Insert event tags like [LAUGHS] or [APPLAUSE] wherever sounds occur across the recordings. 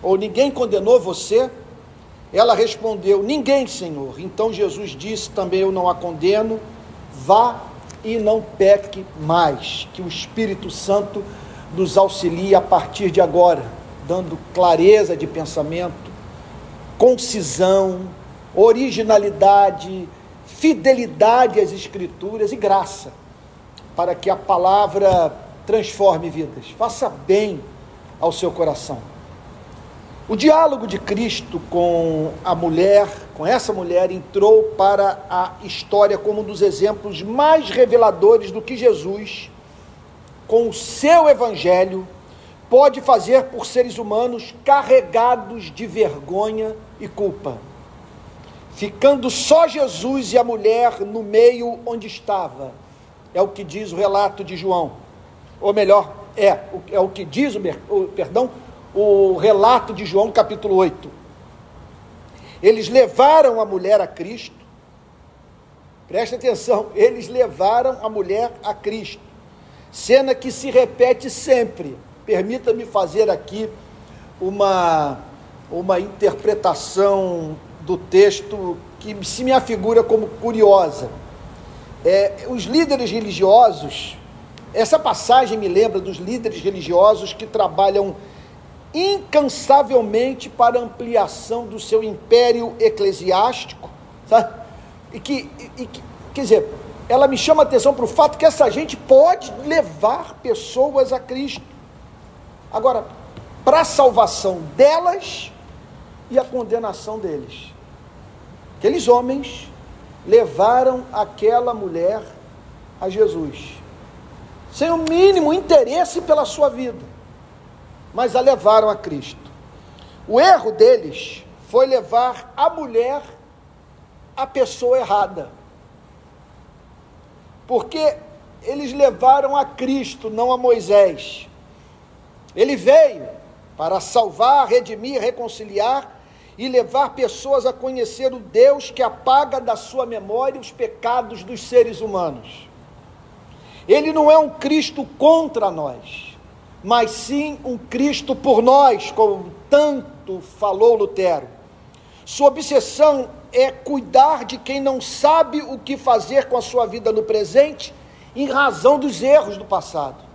ou ninguém condenou você? Ela respondeu: Ninguém, Senhor. Então Jesus disse: Também eu não a condeno. Vá e não peque mais. Que o Espírito Santo nos auxilie a partir de agora, dando clareza de pensamento, concisão, originalidade, fidelidade às Escrituras e graça, para que a palavra transforme vidas, faça bem ao seu coração. O diálogo de Cristo com a mulher, com essa mulher, entrou para a história como um dos exemplos mais reveladores do que Jesus, com o seu evangelho, pode fazer por seres humanos carregados de vergonha e culpa. Ficando só Jesus e a mulher no meio onde estava. É o que diz o relato de João. Ou melhor, é, é o que diz o, o perdão, o relato de João, capítulo 8. Eles levaram a mulher a Cristo. Preste atenção, eles levaram a mulher a Cristo. Cena que se repete sempre. Permita-me fazer aqui uma, uma interpretação do texto que se me afigura como curiosa. É, os líderes religiosos, essa passagem me lembra dos líderes religiosos que trabalham incansavelmente para ampliação do seu império eclesiástico, sabe? E que, e, que quer dizer, ela me chama a atenção para o fato que essa gente pode levar pessoas a Cristo. Agora, para a salvação delas e a condenação deles. Aqueles homens levaram aquela mulher a Jesus, sem o mínimo interesse pela sua vida mas a levaram a Cristo. O erro deles foi levar a mulher à pessoa errada. Porque eles levaram a Cristo, não a Moisés. Ele veio para salvar, redimir, reconciliar e levar pessoas a conhecer o Deus que apaga da sua memória os pecados dos seres humanos. Ele não é um Cristo contra nós mas sim um Cristo por nós, como tanto falou Lutero. Sua obsessão é cuidar de quem não sabe o que fazer com a sua vida no presente, em razão dos erros do passado.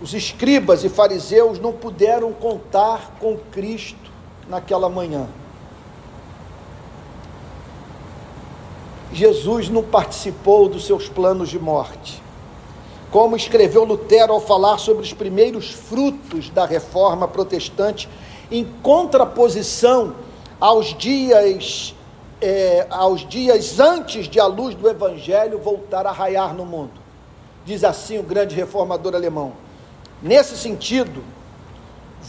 Os escribas e fariseus não puderam contar com Cristo naquela manhã. Jesus não participou dos seus planos de morte como escreveu Lutero ao falar sobre os primeiros frutos da reforma protestante, em contraposição aos dias, é, aos dias antes de a luz do Evangelho voltar a raiar no mundo. Diz assim o grande reformador alemão. Nesse sentido,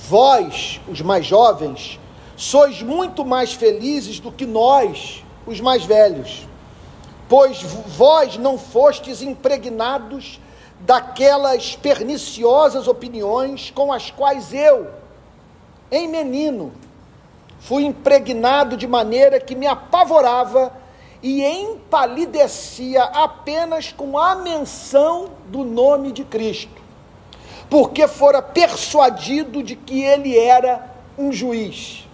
vós, os mais jovens, sois muito mais felizes do que nós, os mais velhos, pois vós não fostes impregnados daquelas perniciosas opiniões com as quais eu, em menino, fui impregnado de maneira que me apavorava e empalidecia apenas com a menção do nome de Cristo, porque fora persuadido de que ele era um juiz.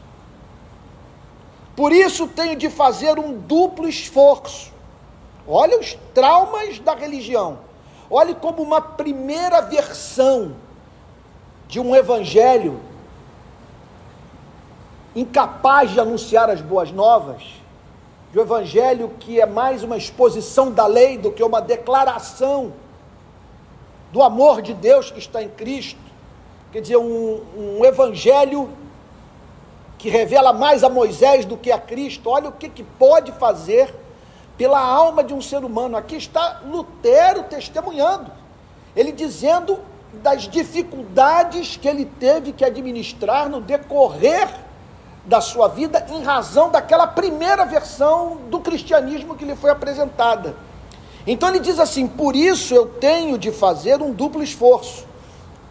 Por isso tenho de fazer um duplo esforço. Olha os traumas da religião Olhe como uma primeira versão de um evangelho incapaz de anunciar as boas novas, de um evangelho que é mais uma exposição da lei do que uma declaração do amor de Deus que está em Cristo. Quer dizer, um, um evangelho que revela mais a Moisés do que a Cristo. Olha o que, que pode fazer pela alma de um ser humano. Aqui está Lutero testemunhando, ele dizendo das dificuldades que ele teve que administrar no decorrer da sua vida em razão daquela primeira versão do cristianismo que lhe foi apresentada. Então ele diz assim: por isso eu tenho de fazer um duplo esforço.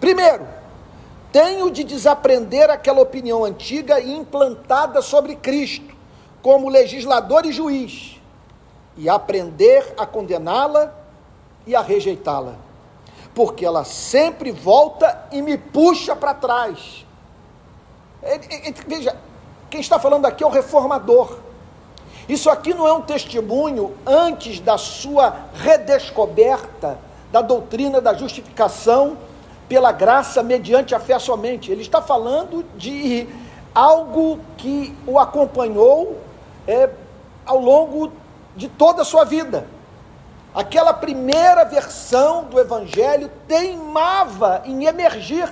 Primeiro, tenho de desaprender aquela opinião antiga e implantada sobre Cristo, como legislador e juiz e aprender a condená-la e a rejeitá-la. porque ela sempre volta e me puxa para trás. Veja, quem está falando aqui é o reformador. Isso aqui não é um testemunho antes da sua redescoberta da doutrina da justificação pela graça mediante a fé somente. Ele está falando de algo que o acompanhou é, ao longo de toda a sua vida. Aquela primeira versão do Evangelho teimava em emergir,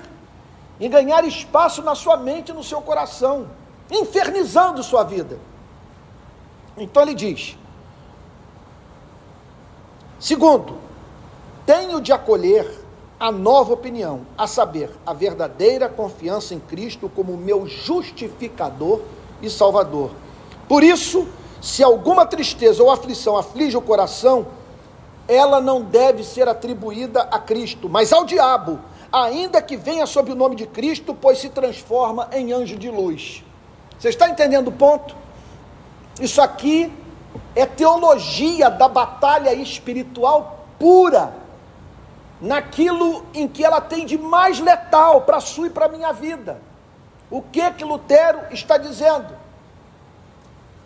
em ganhar espaço na sua mente e no seu coração, infernizando sua vida. Então ele diz: segundo, tenho de acolher a nova opinião, a saber, a verdadeira confiança em Cristo como meu justificador e salvador. Por isso, se alguma tristeza ou aflição aflige o coração, ela não deve ser atribuída a Cristo, mas ao diabo, ainda que venha sob o nome de Cristo, pois se transforma em anjo de luz. Você está entendendo o ponto? Isso aqui é teologia da batalha espiritual pura, naquilo em que ela tem de mais letal para a sua e para a minha vida. O que que Lutero está dizendo?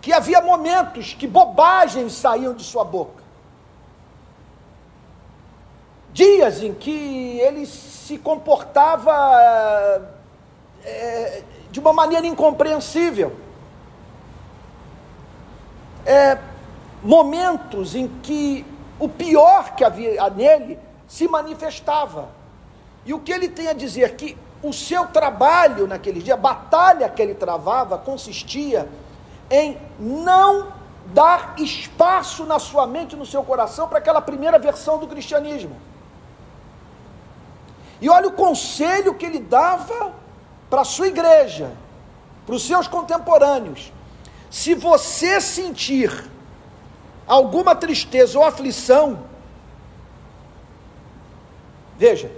Que havia momentos que bobagens saíam de sua boca. Dias em que ele se comportava é, de uma maneira incompreensível é, momentos em que o pior que havia nele se manifestava. E o que ele tem a dizer que o seu trabalho naquele dia, a batalha que ele travava, consistia em não dar espaço na sua mente, no seu coração, para aquela primeira versão do cristianismo. E olha o conselho que ele dava para a sua igreja, para os seus contemporâneos. Se você sentir alguma tristeza ou aflição, veja,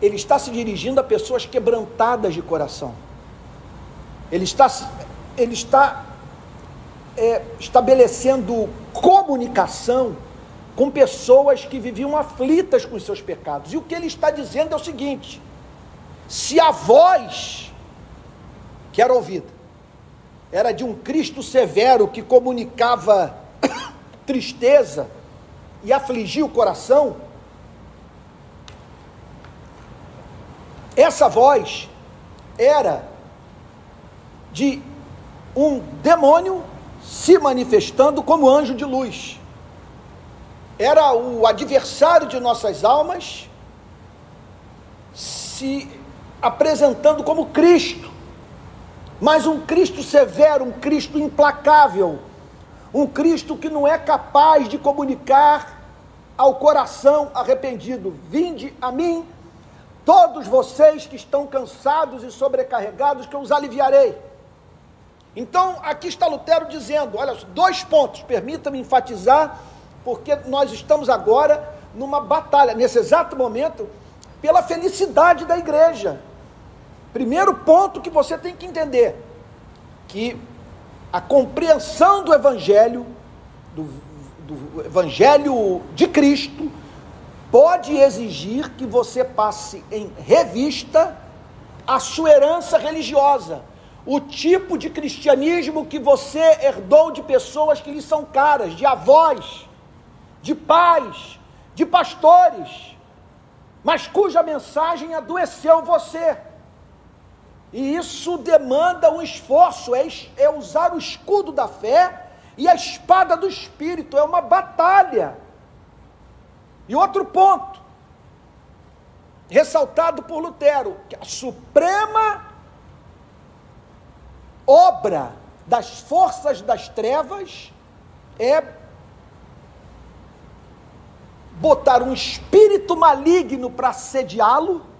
ele está se dirigindo a pessoas quebrantadas de coração. Ele está, ele está é, estabelecendo comunicação com pessoas que viviam aflitas com os seus pecados. E o que ele está dizendo é o seguinte: se a voz que era ouvida. Era de um Cristo severo que comunicava [COUGHS] tristeza e afligia o coração. Essa voz era de um demônio se manifestando como anjo de luz. Era o adversário de nossas almas se apresentando como Cristo mas um Cristo severo, um Cristo implacável, um Cristo que não é capaz de comunicar ao coração arrependido: Vinde a mim, todos vocês que estão cansados e sobrecarregados, que eu os aliviarei. Então, aqui está Lutero dizendo: olha, dois pontos, permita-me enfatizar, porque nós estamos agora numa batalha, nesse exato momento, pela felicidade da igreja. Primeiro ponto que você tem que entender: que a compreensão do Evangelho, do, do Evangelho de Cristo, pode exigir que você passe em revista a sua herança religiosa, o tipo de cristianismo que você herdou de pessoas que lhe são caras, de avós, de pais, de pastores, mas cuja mensagem adoeceu você. E isso demanda um esforço, é, é usar o escudo da fé e a espada do espírito, é uma batalha. E outro ponto, ressaltado por Lutero, que a suprema obra das forças das trevas é botar um espírito maligno para assediá-lo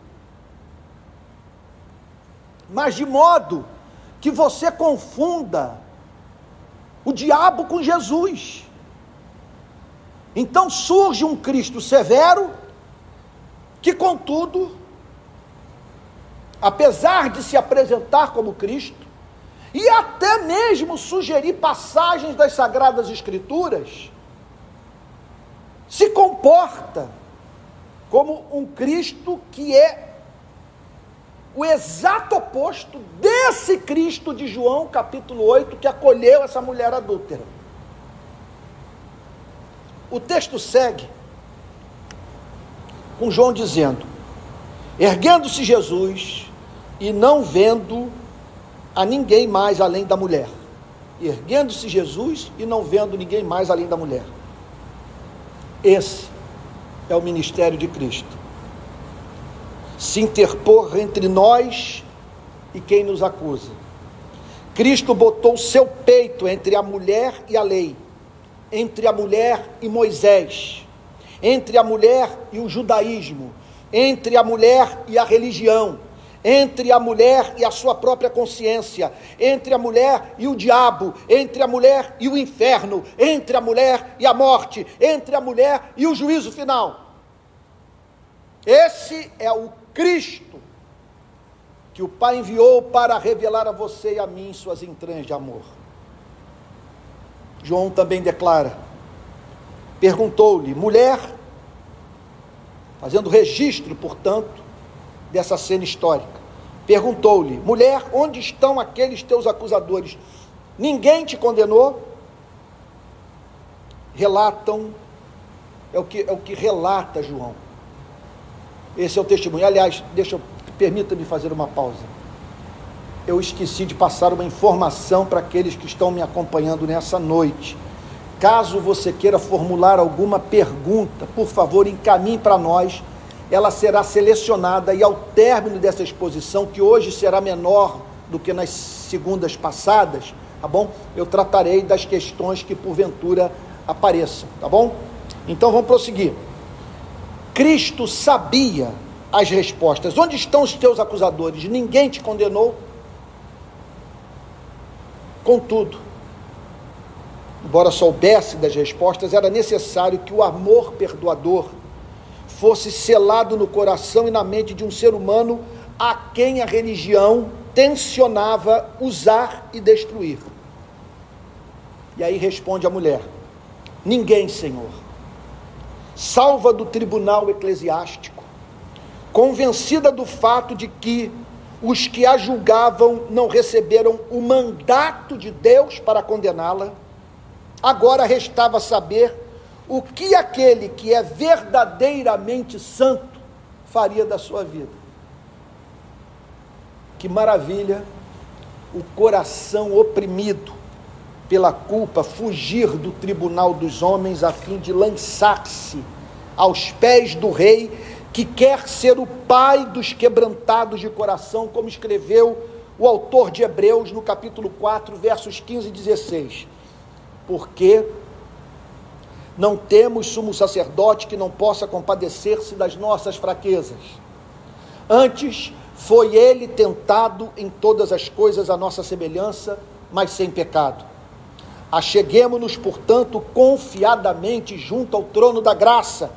mas de modo que você confunda o diabo com Jesus. Então surge um Cristo severo, que contudo, apesar de se apresentar como Cristo, e até mesmo sugerir passagens das Sagradas Escrituras, se comporta como um Cristo que é o exato oposto desse Cristo de João, capítulo 8, que acolheu essa mulher adúltera. O texto segue com João dizendo: Erguendo-se Jesus e não vendo a ninguém mais além da mulher. Erguendo-se Jesus e não vendo ninguém mais além da mulher. Esse é o ministério de Cristo se interpor entre nós e quem nos acusa. Cristo botou seu peito entre a mulher e a lei, entre a mulher e Moisés, entre a mulher e o judaísmo, entre a mulher e a religião, entre a mulher e a sua própria consciência, entre a mulher e o diabo, entre a mulher e o inferno, entre a mulher e a morte, entre a mulher e o juízo final. Esse é o Cristo, que o Pai enviou para revelar a você e a mim suas entranhas de amor. João também declara: perguntou-lhe, mulher, fazendo registro, portanto, dessa cena histórica, perguntou-lhe, mulher, onde estão aqueles teus acusadores? Ninguém te condenou? Relatam, é o que, é o que relata João esse é o testemunho. Aliás, deixa permita-me fazer uma pausa. Eu esqueci de passar uma informação para aqueles que estão me acompanhando nessa noite. Caso você queira formular alguma pergunta, por favor, encaminhe para nós. Ela será selecionada e ao término dessa exposição, que hoje será menor do que nas segundas passadas, tá bom? Eu tratarei das questões que porventura apareçam, tá bom? Então vamos prosseguir. Cristo sabia as respostas. Onde estão os teus acusadores? Ninguém te condenou. Contudo, embora soubesse das respostas, era necessário que o amor perdoador fosse selado no coração e na mente de um ser humano a quem a religião tensionava usar e destruir. E aí responde a mulher: Ninguém, Senhor salva do tribunal eclesiástico, convencida do fato de que os que a julgavam não receberam o mandato de Deus para condená-la, agora restava saber o que aquele que é verdadeiramente santo faria da sua vida. Que maravilha o coração oprimido pela culpa, fugir do tribunal dos homens a fim de lançar-se aos pés do rei, que quer ser o pai dos quebrantados de coração, como escreveu o autor de Hebreus no capítulo 4, versos 15 e 16. Porque não temos sumo sacerdote que não possa compadecer-se das nossas fraquezas. Antes, foi ele tentado em todas as coisas a nossa semelhança, mas sem pecado. Acheguemos-nos, portanto, confiadamente junto ao trono da graça,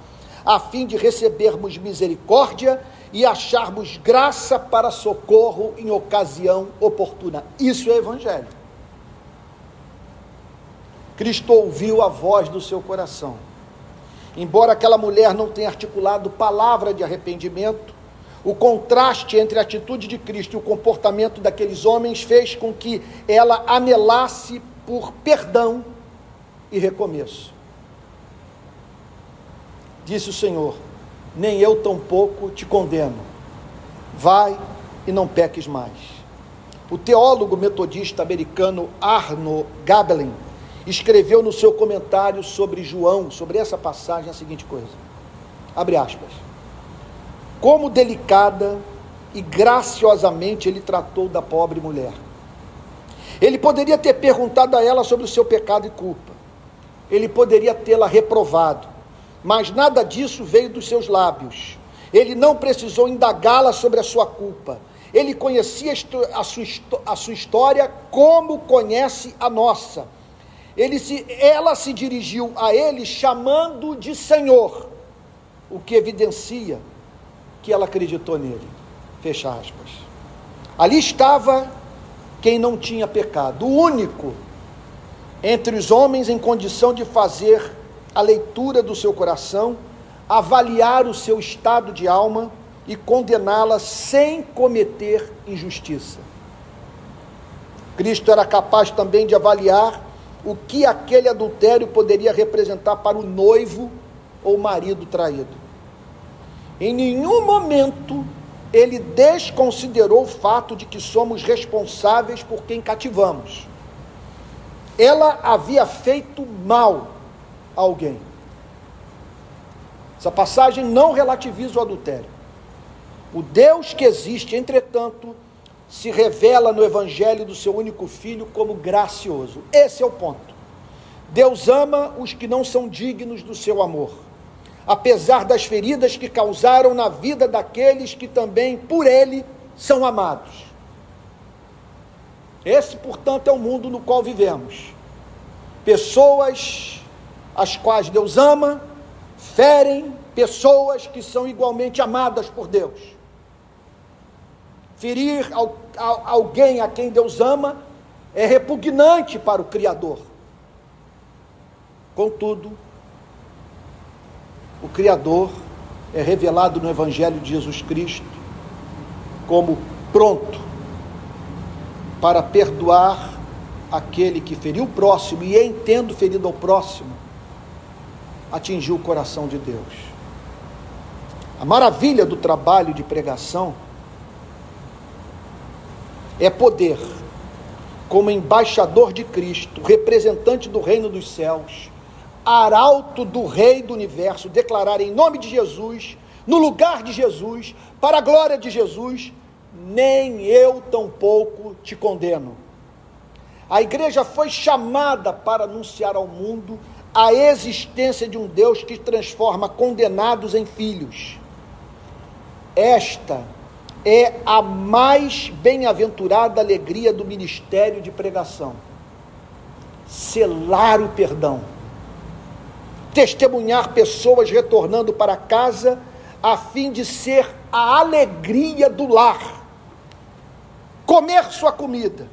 a fim de recebermos misericórdia e acharmos graça para socorro em ocasião oportuna. Isso é evangelho. Cristo ouviu a voz do seu coração. Embora aquela mulher não tenha articulado palavra de arrependimento, o contraste entre a atitude de Cristo e o comportamento daqueles homens fez com que ela anelasse por perdão e recomeço. Disse o Senhor: Nem eu tampouco te condeno. Vai e não peques mais. O teólogo metodista americano Arno Gabelin escreveu no seu comentário sobre João, sobre essa passagem, a seguinte coisa: abre aspas. Como delicada e graciosamente ele tratou da pobre mulher ele poderia ter perguntado a ela sobre o seu pecado e culpa. Ele poderia tê-la reprovado. Mas nada disso veio dos seus lábios. Ele não precisou indagá-la sobre a sua culpa. Ele conhecia a sua, a sua história como conhece a nossa. Ele se, ela se dirigiu a ele chamando de Senhor, o que evidencia que ela acreditou nele. Fecha aspas. Ali estava quem não tinha pecado, o único entre os homens em condição de fazer a leitura do seu coração, avaliar o seu estado de alma e condená-la sem cometer injustiça. Cristo era capaz também de avaliar o que aquele adultério poderia representar para o noivo ou marido traído. Em nenhum momento ele desconsiderou o fato de que somos responsáveis por quem cativamos. Ela havia feito mal a alguém. Essa passagem não relativiza o adultério. O Deus que existe, entretanto, se revela no Evangelho do seu único filho como gracioso. Esse é o ponto. Deus ama os que não são dignos do seu amor, apesar das feridas que causaram na vida daqueles que também, por Ele, são amados. Esse, portanto, é o mundo no qual vivemos. Pessoas as quais Deus ama, ferem pessoas que são igualmente amadas por Deus. Ferir alguém a quem Deus ama é repugnante para o Criador. Contudo, o Criador é revelado no Evangelho de Jesus Cristo como pronto para perdoar aquele que feriu o próximo e, em tendo ferido ao próximo, atingiu o coração de Deus. A maravilha do trabalho de pregação é poder, como embaixador de Cristo, representante do reino dos céus, arauto do Rei do universo, declarar em nome de Jesus, no lugar de Jesus, para a glória de Jesus, nem eu tampouco te condeno. A igreja foi chamada para anunciar ao mundo a existência de um Deus que transforma condenados em filhos. Esta é a mais bem-aventurada alegria do ministério de pregação. Selar o perdão. Testemunhar pessoas retornando para casa a fim de ser a alegria do lar. Comer sua comida,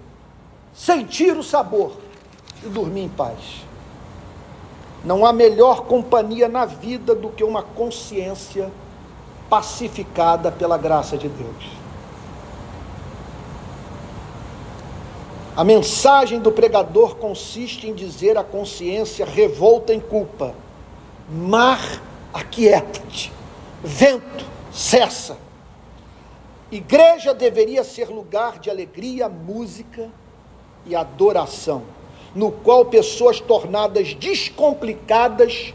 sentir o sabor e dormir em paz. Não há melhor companhia na vida do que uma consciência pacificada pela graça de Deus. A mensagem do pregador consiste em dizer à consciência revolta em culpa: mar, aquieta-te, vento, cessa. Igreja deveria ser lugar de alegria, música e adoração no qual pessoas tornadas descomplicadas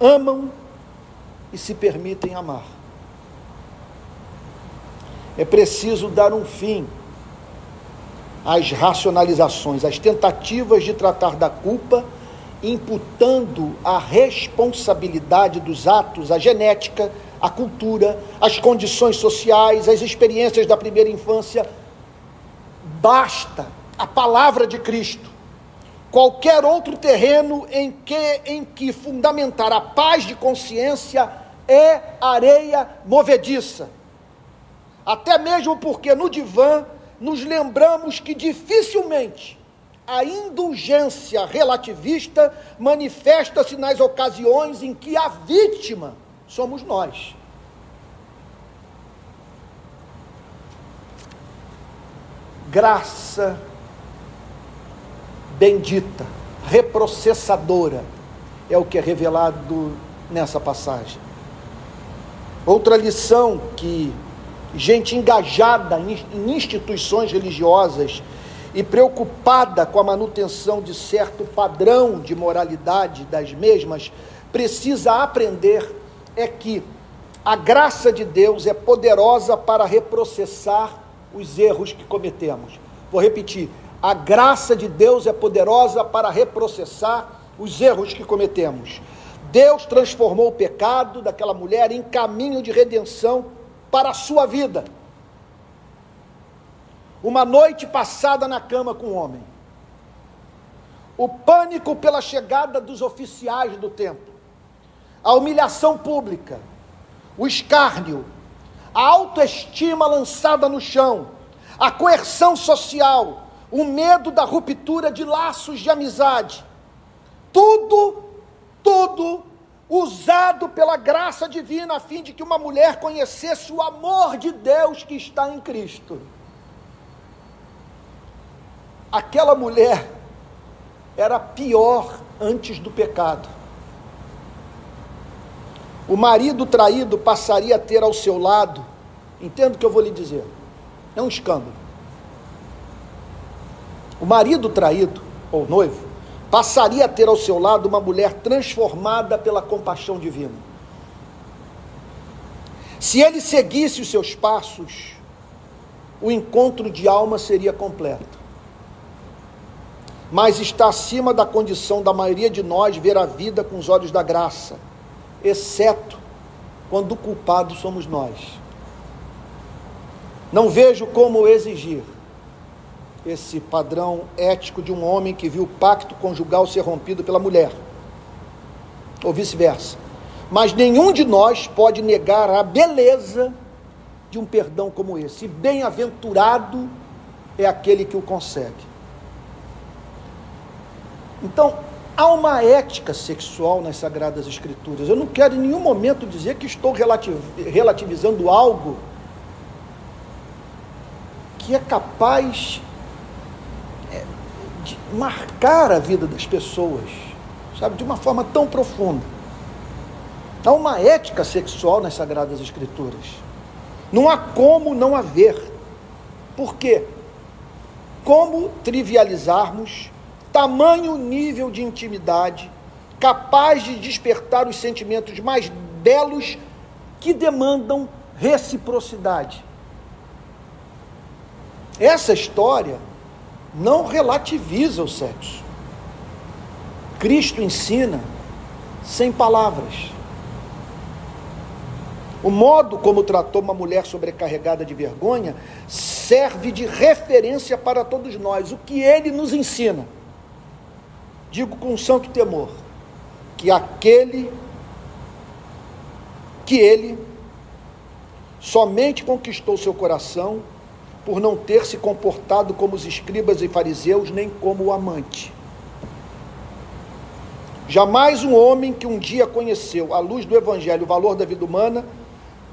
amam e se permitem amar. É preciso dar um fim às racionalizações, às tentativas de tratar da culpa, imputando a responsabilidade dos atos à genética, à cultura, às condições sociais, às experiências da primeira infância. Basta a palavra de Cristo. Qualquer outro terreno em que, em que fundamentar a paz de consciência é areia movediça. Até mesmo porque no divã nos lembramos que dificilmente a indulgência relativista manifesta-se nas ocasiões em que a vítima somos nós. Graça bendita, reprocessadora, é o que é revelado nessa passagem. Outra lição que gente engajada em instituições religiosas e preocupada com a manutenção de certo padrão de moralidade das mesmas precisa aprender é que a graça de Deus é poderosa para reprocessar os erros que cometemos. Vou repetir: a graça de Deus é poderosa para reprocessar os erros que cometemos. Deus transformou o pecado daquela mulher em caminho de redenção para a sua vida. Uma noite passada na cama com o homem. O pânico pela chegada dos oficiais do templo. A humilhação pública. O escárnio. A autoestima lançada no chão. A coerção social o medo da ruptura de laços de amizade. Tudo tudo usado pela graça divina a fim de que uma mulher conhecesse o amor de Deus que está em Cristo. Aquela mulher era pior antes do pecado. O marido traído passaria a ter ao seu lado, entendo o que eu vou lhe dizer, é um escândalo. O marido traído, ou noivo, passaria a ter ao seu lado uma mulher transformada pela compaixão divina. Se ele seguisse os seus passos, o encontro de alma seria completo. Mas está acima da condição da maioria de nós ver a vida com os olhos da graça, exceto quando o culpado somos nós. Não vejo como exigir esse padrão ético de um homem que viu o pacto conjugal ser rompido pela mulher, ou vice-versa. Mas nenhum de nós pode negar a beleza de um perdão como esse. E bem-aventurado é aquele que o consegue. Então, há uma ética sexual nas Sagradas Escrituras. Eu não quero em nenhum momento dizer que estou relativizando algo que é capaz de marcar a vida das pessoas, sabe, de uma forma tão profunda. Há uma ética sexual nas Sagradas Escrituras. Não há como não haver. Por quê? Como trivializarmos tamanho nível de intimidade capaz de despertar os sentimentos mais belos que demandam reciprocidade? Essa história não relativiza o sexo. Cristo ensina sem palavras. O modo como tratou uma mulher sobrecarregada de vergonha serve de referência para todos nós. O que ele nos ensina? Digo com santo temor que aquele que ele somente conquistou seu coração por não ter se comportado como os escribas e fariseus, nem como o amante. Jamais um homem que um dia conheceu, à luz do Evangelho, o valor da vida humana,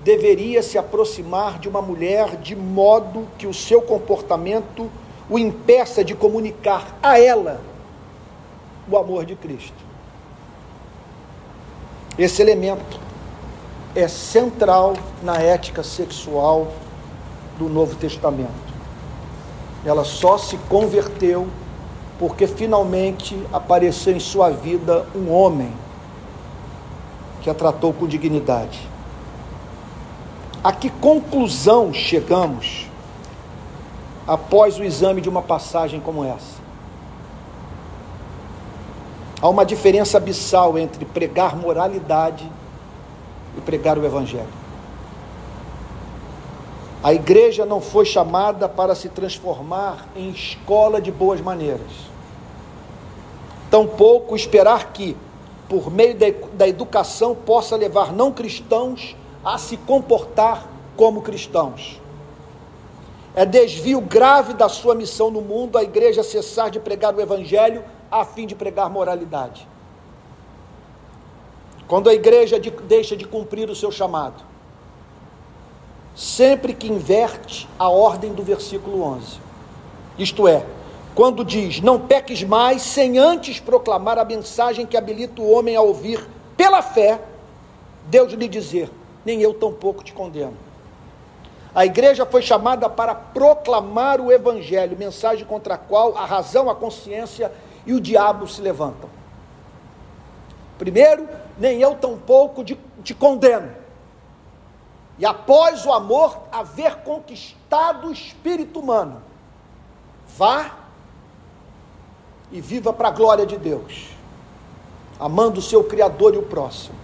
deveria se aproximar de uma mulher de modo que o seu comportamento o impeça de comunicar a ela o amor de Cristo. Esse elemento é central na ética sexual do Novo Testamento. Ela só se converteu porque finalmente apareceu em sua vida um homem que a tratou com dignidade. A que conclusão chegamos após o exame de uma passagem como essa? Há uma diferença abissal entre pregar moralidade e pregar o Evangelho. A igreja não foi chamada para se transformar em escola de boas maneiras. Tampouco esperar que, por meio da educação, possa levar não cristãos a se comportar como cristãos. É desvio grave da sua missão no mundo a igreja cessar de pregar o evangelho a fim de pregar moralidade. Quando a igreja deixa de cumprir o seu chamado, sempre que inverte a ordem do versículo 11. Isto é, quando diz: Não peques mais, sem antes proclamar a mensagem que habilita o homem a ouvir pela fé, Deus lhe dizer: Nem eu tampouco te condeno. A igreja foi chamada para proclamar o evangelho, mensagem contra a qual a razão, a consciência e o diabo se levantam. Primeiro, nem eu tampouco te condeno e após o amor haver conquistado o espírito humano, vá e viva para a glória de Deus, amando o seu Criador e o próximo.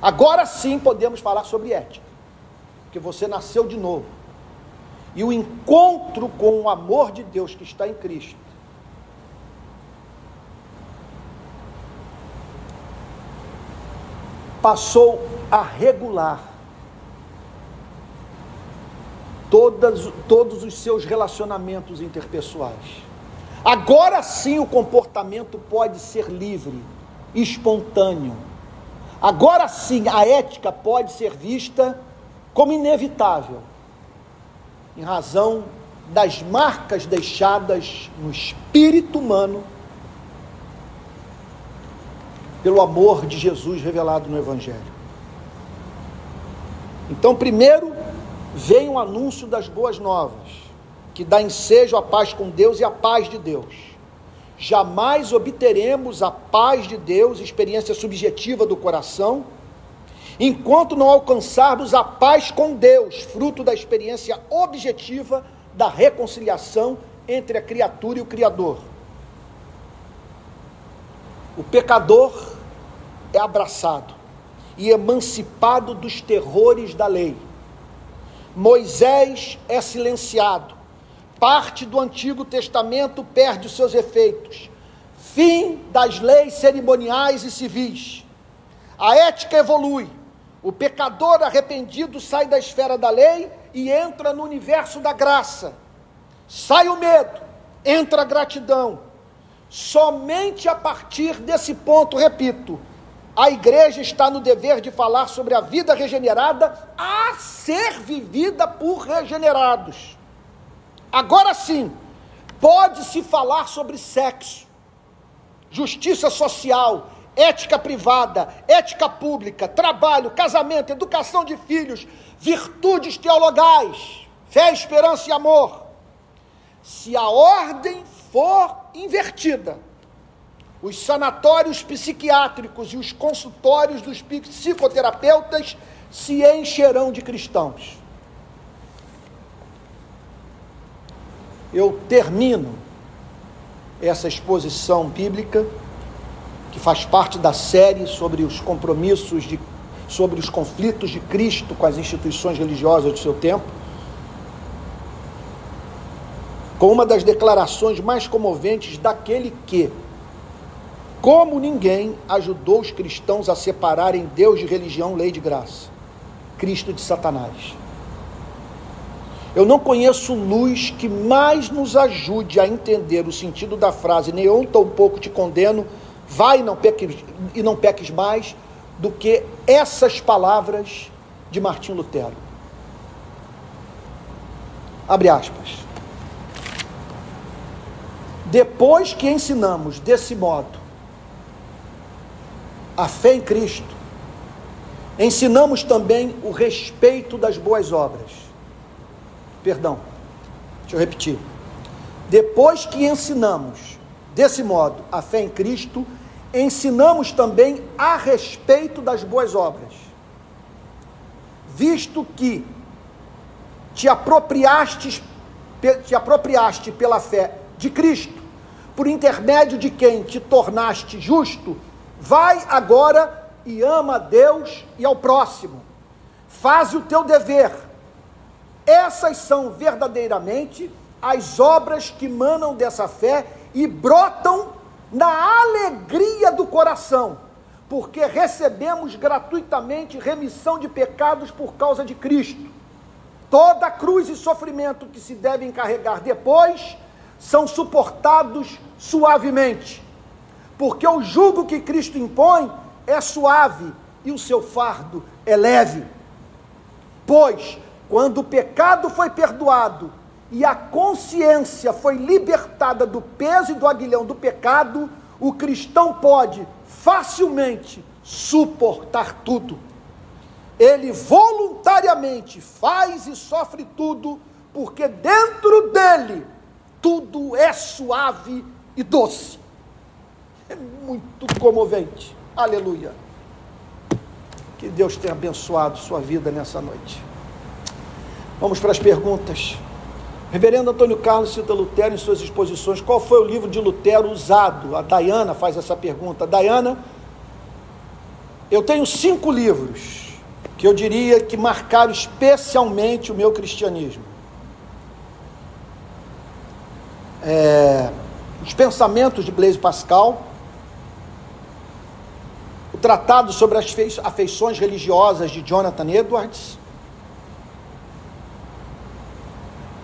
Agora sim podemos falar sobre ética, porque você nasceu de novo. E o encontro com o amor de Deus que está em Cristo passou a regular todas, todos os seus relacionamentos interpessoais. Agora sim o comportamento pode ser livre espontâneo. Agora sim, a ética pode ser vista como inevitável, em razão das marcas deixadas no espírito humano pelo amor de Jesus revelado no Evangelho. Então, primeiro vem o anúncio das boas novas, que dá ensejo à paz com Deus e à paz de Deus. Jamais obteremos a paz de Deus, experiência subjetiva do coração, enquanto não alcançarmos a paz com Deus, fruto da experiência objetiva da reconciliação entre a criatura e o Criador. O pecador é abraçado e emancipado dos terrores da lei. Moisés é silenciado. Parte do Antigo Testamento perde os seus efeitos. Fim das leis cerimoniais e civis. A ética evolui. O pecador arrependido sai da esfera da lei e entra no universo da graça. Sai o medo, entra a gratidão. Somente a partir desse ponto, repito, a igreja está no dever de falar sobre a vida regenerada a ser vivida por regenerados. Agora sim, pode-se falar sobre sexo, justiça social, ética privada, ética pública, trabalho, casamento, educação de filhos, virtudes teologais, fé, esperança e amor. Se a ordem for invertida, os sanatórios psiquiátricos e os consultórios dos psicoterapeutas se encherão de cristãos. Eu termino essa exposição bíblica que faz parte da série sobre os compromissos de sobre os conflitos de Cristo com as instituições religiosas do seu tempo, com uma das declarações mais comoventes daquele que, como ninguém, ajudou os cristãos a separarem Deus de religião, lei de graça, Cristo de Satanás. Eu não conheço luz que mais nos ajude a entender o sentido da frase, nem eu tampouco te condeno, vai e não peques, e não peques mais, do que essas palavras de Martim Lutero. Abre aspas. Depois que ensinamos desse modo a fé em Cristo, ensinamos também o respeito das boas obras. Perdão, deixa eu repetir. Depois que ensinamos desse modo a fé em Cristo, ensinamos também a respeito das boas obras, visto que te apropriastes, te apropriaste pela fé de Cristo, por intermédio de quem te tornaste justo, vai agora e ama a Deus e ao próximo. Faz o teu dever. Essas são verdadeiramente as obras que manam dessa fé e brotam na alegria do coração, porque recebemos gratuitamente remissão de pecados por causa de Cristo. Toda cruz e sofrimento que se devem carregar depois são suportados suavemente, porque o jugo que Cristo impõe é suave e o seu fardo é leve. Pois, quando o pecado foi perdoado e a consciência foi libertada do peso e do aguilhão do pecado, o cristão pode facilmente suportar tudo. Ele voluntariamente faz e sofre tudo, porque dentro dele tudo é suave e doce. É muito comovente. Aleluia. Que Deus tenha abençoado sua vida nessa noite. Vamos para as perguntas. Reverendo Antônio Carlos cita Lutero em suas exposições. Qual foi o livro de Lutero usado? A Dayana faz essa pergunta. Dayana, eu tenho cinco livros que eu diria que marcaram especialmente o meu cristianismo. É, os pensamentos de Blaise Pascal, o tratado sobre as afeições religiosas de Jonathan Edwards,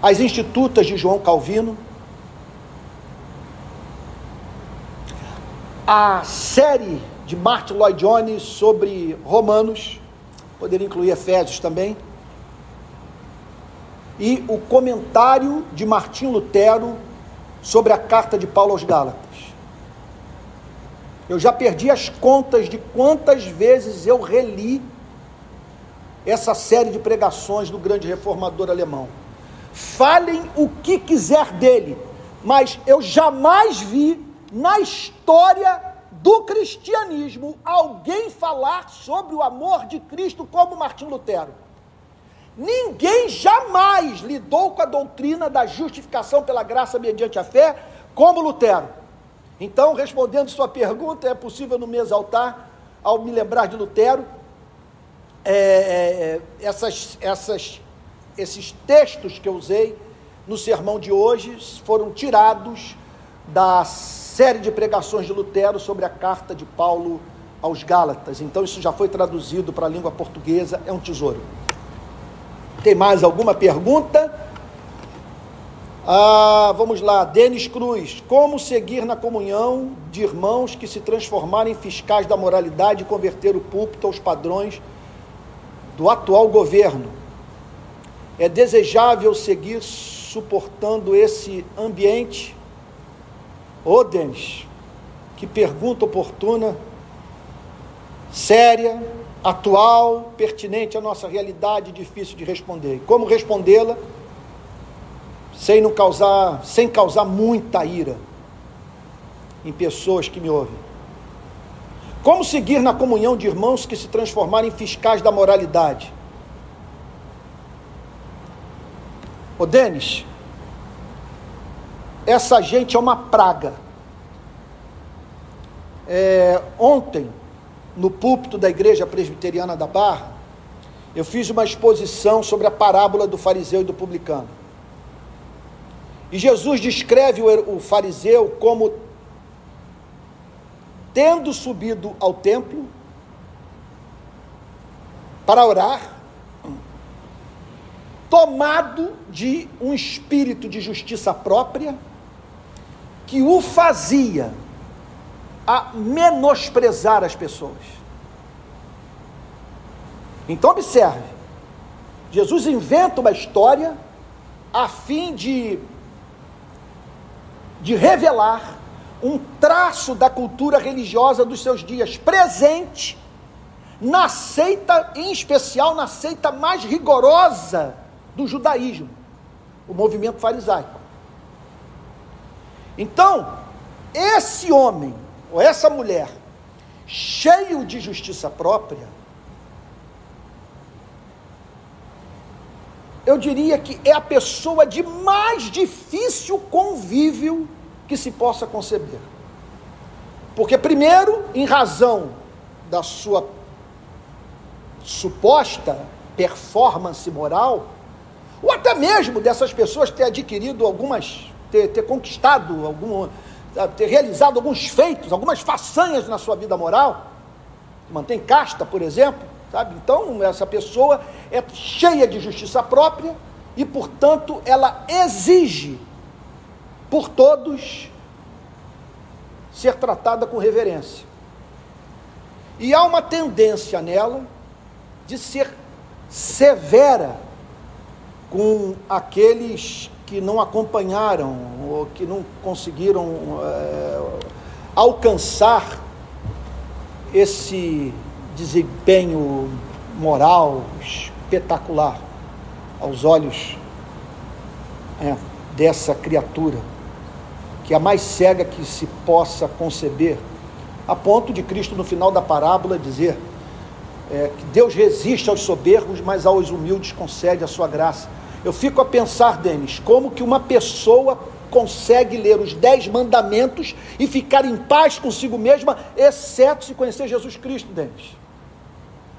as institutas de João Calvino, a série de Martin Lloyd Jones sobre Romanos, poderia incluir Efésios também, e o comentário de Martim Lutero sobre a carta de Paulo aos Gálatas. Eu já perdi as contas de quantas vezes eu reli essa série de pregações do grande reformador alemão. Falem o que quiser dele, mas eu jamais vi na história do cristianismo alguém falar sobre o amor de Cristo como Martim Lutero. Ninguém jamais lidou com a doutrina da justificação pela graça mediante a fé como Lutero. Então, respondendo sua pergunta, é possível não me exaltar ao me lembrar de Lutero. É, é, é essas, essas, esses textos que eu usei no sermão de hoje foram tirados da série de pregações de Lutero sobre a carta de Paulo aos Gálatas. Então, isso já foi traduzido para a língua portuguesa, é um tesouro. Tem mais alguma pergunta? Ah, vamos lá, Denis Cruz. Como seguir na comunhão de irmãos que se transformaram em fiscais da moralidade e converter o púlpito aos padrões do atual governo? É desejável seguir suportando esse ambiente? Ô oh, Denis, que pergunta oportuna, séria atual, pertinente à nossa realidade, difícil de responder. Como respondê-la sem não causar, sem causar muita ira em pessoas que me ouvem? Como seguir na comunhão de irmãos que se transformaram em fiscais da moralidade? Ô Denis, essa gente é uma praga. É, ontem, no púlpito da igreja presbiteriana da Barra, eu fiz uma exposição sobre a parábola do fariseu e do publicano. E Jesus descreve o, fariseu como tendo subido ao templo para orar, tomado de um espírito de justiça própria, que o fazia a menosprezar as pessoas. Então, observe: Jesus inventa uma história a fim de, de revelar um traço da cultura religiosa dos seus dias, presente na seita, em especial na seita mais rigorosa do judaísmo, o movimento farisaico. Então, esse homem ou essa mulher, cheio de justiça própria, eu diria que é a pessoa de mais difícil convívio que se possa conceber. Porque, primeiro, em razão da sua suposta performance moral, ou até mesmo dessas pessoas ter adquirido algumas, ter, ter conquistado algum, ter realizado alguns feitos, algumas façanhas na sua vida moral, mantém casta, por exemplo, sabe? Então, essa pessoa é cheia de justiça própria e, portanto, ela exige por todos ser tratada com reverência. E há uma tendência nela de ser severa com aqueles que não acompanharam ou que não conseguiram é, alcançar esse desempenho moral espetacular aos olhos é, dessa criatura, que é a mais cega que se possa conceber, a ponto de Cristo, no final da parábola, dizer é, que Deus resiste aos soberbos, mas aos humildes concede a sua graça. Eu fico a pensar, Denis, como que uma pessoa consegue ler os dez mandamentos e ficar em paz consigo mesma, exceto se conhecer Jesus Cristo, Denis.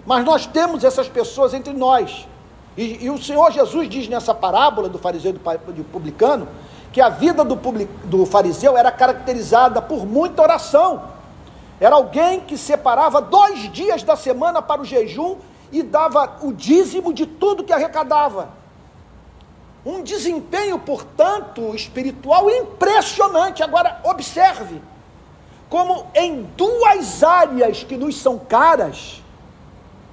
Mas nós temos essas pessoas entre nós. E, e o Senhor Jesus diz nessa parábola do fariseu e do publicano que a vida do, public, do fariseu era caracterizada por muita oração. Era alguém que separava dois dias da semana para o jejum e dava o dízimo de tudo que arrecadava. Um desempenho, portanto, espiritual impressionante. Agora, observe: como em duas áreas que nos são caras,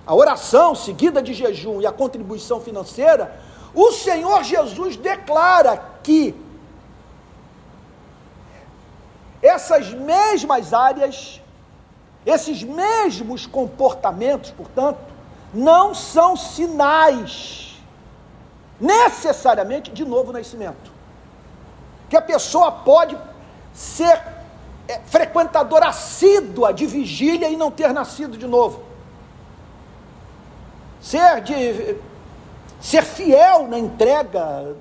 a oração seguida de jejum e a contribuição financeira, o Senhor Jesus declara que essas mesmas áreas, esses mesmos comportamentos, portanto, não são sinais necessariamente de novo nascimento. Que a pessoa pode ser é, frequentadora assídua de vigília e não ter nascido de novo. Ser de ser fiel na entrega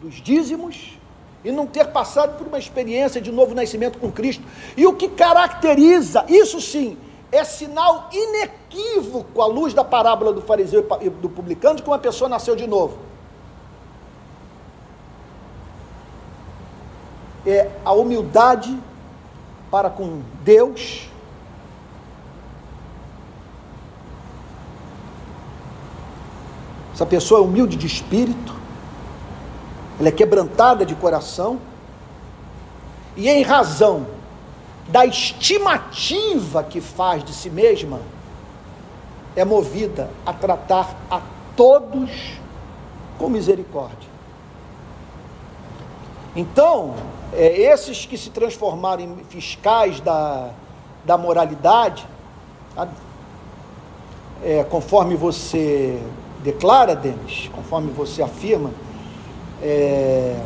dos dízimos e não ter passado por uma experiência de novo nascimento com Cristo. E o que caracteriza, isso sim, é sinal inequívoco à luz da parábola do fariseu e do publicano de que uma pessoa nasceu de novo. É a humildade para com Deus. Essa pessoa é humilde de espírito, ela é quebrantada de coração, e em razão da estimativa que faz de si mesma, é movida a tratar a todos com misericórdia. Então, é, esses que se transformaram em fiscais da, da moralidade, é, conforme você declara, Denis, conforme você afirma, é,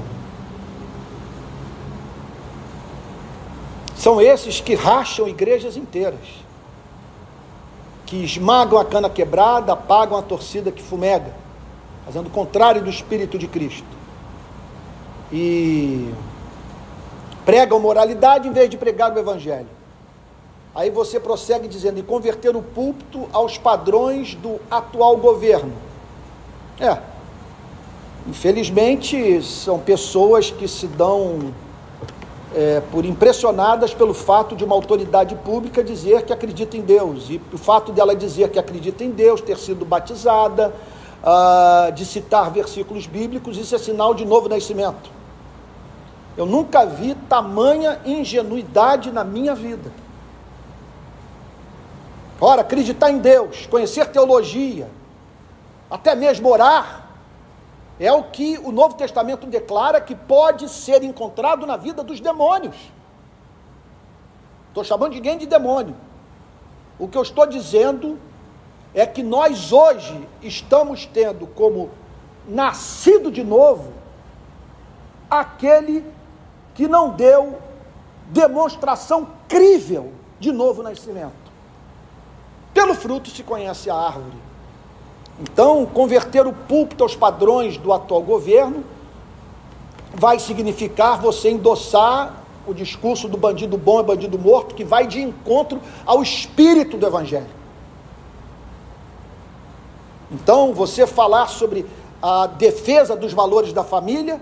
são esses que racham igrejas inteiras, que esmagam a cana quebrada, apagam a torcida que fumega, fazendo o contrário do Espírito de Cristo. E pregam moralidade em vez de pregar o Evangelho. Aí você prossegue dizendo, e converter o púlpito aos padrões do atual governo. É. Infelizmente, são pessoas que se dão é, por impressionadas pelo fato de uma autoridade pública dizer que acredita em Deus. E o fato dela dizer que acredita em Deus, ter sido batizada, uh, de citar versículos bíblicos, isso é sinal de novo nascimento. Eu nunca vi tamanha ingenuidade na minha vida. Ora, acreditar em Deus, conhecer teologia, até mesmo orar, é o que o Novo Testamento declara que pode ser encontrado na vida dos demônios. Estou chamando ninguém de demônio. O que eu estou dizendo é que nós hoje estamos tendo como nascido de novo aquele que não deu demonstração crível de novo nascimento. Pelo fruto se conhece a árvore. Então, converter o púlpito aos padrões do atual governo vai significar você endossar o discurso do bandido bom e bandido morto, que vai de encontro ao espírito do evangelho. Então, você falar sobre a defesa dos valores da família,